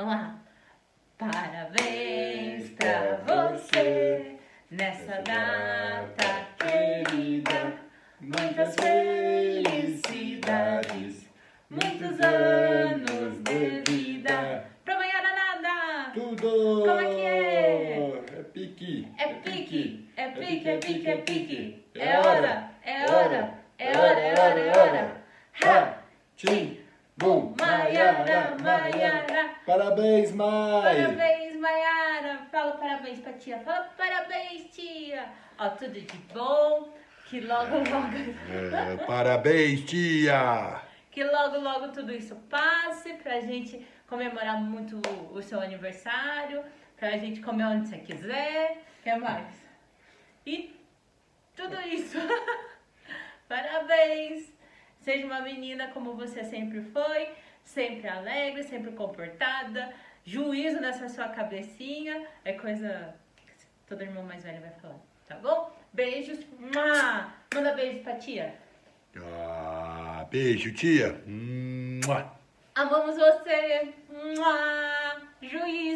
Vamos lá. Parabéns pra você nessa data querida. Muitas felicidades, muitos anos de vida. Pra amanhã nada! Tudo! Como é que é? É pique. É pique, é pique, é pique, é pique. É hora, é hora, é hora, é hora, é hora. Ha! Tim, bum, Maiara, Maiara. Parabéns, Mai! Parabéns, Maiara. Fala parabéns pra tia. Fala parabéns, tia. Ó, tudo de bom. Que logo, logo, É, parabéns, tia! que logo, logo tudo isso passe pra gente comemorar muito o seu aniversário, pra gente comer onde você quiser. O que mais? E tudo isso. Parabéns! Seja uma menina como você sempre foi, sempre alegre, sempre comportada, juízo nessa sua cabecinha, é coisa que todo irmão mais velho vai falar, tá bom? Beijos, Mua! manda beijo pra tia. Ah, beijo, tia! Mua. Amamos você, Mua! juízo!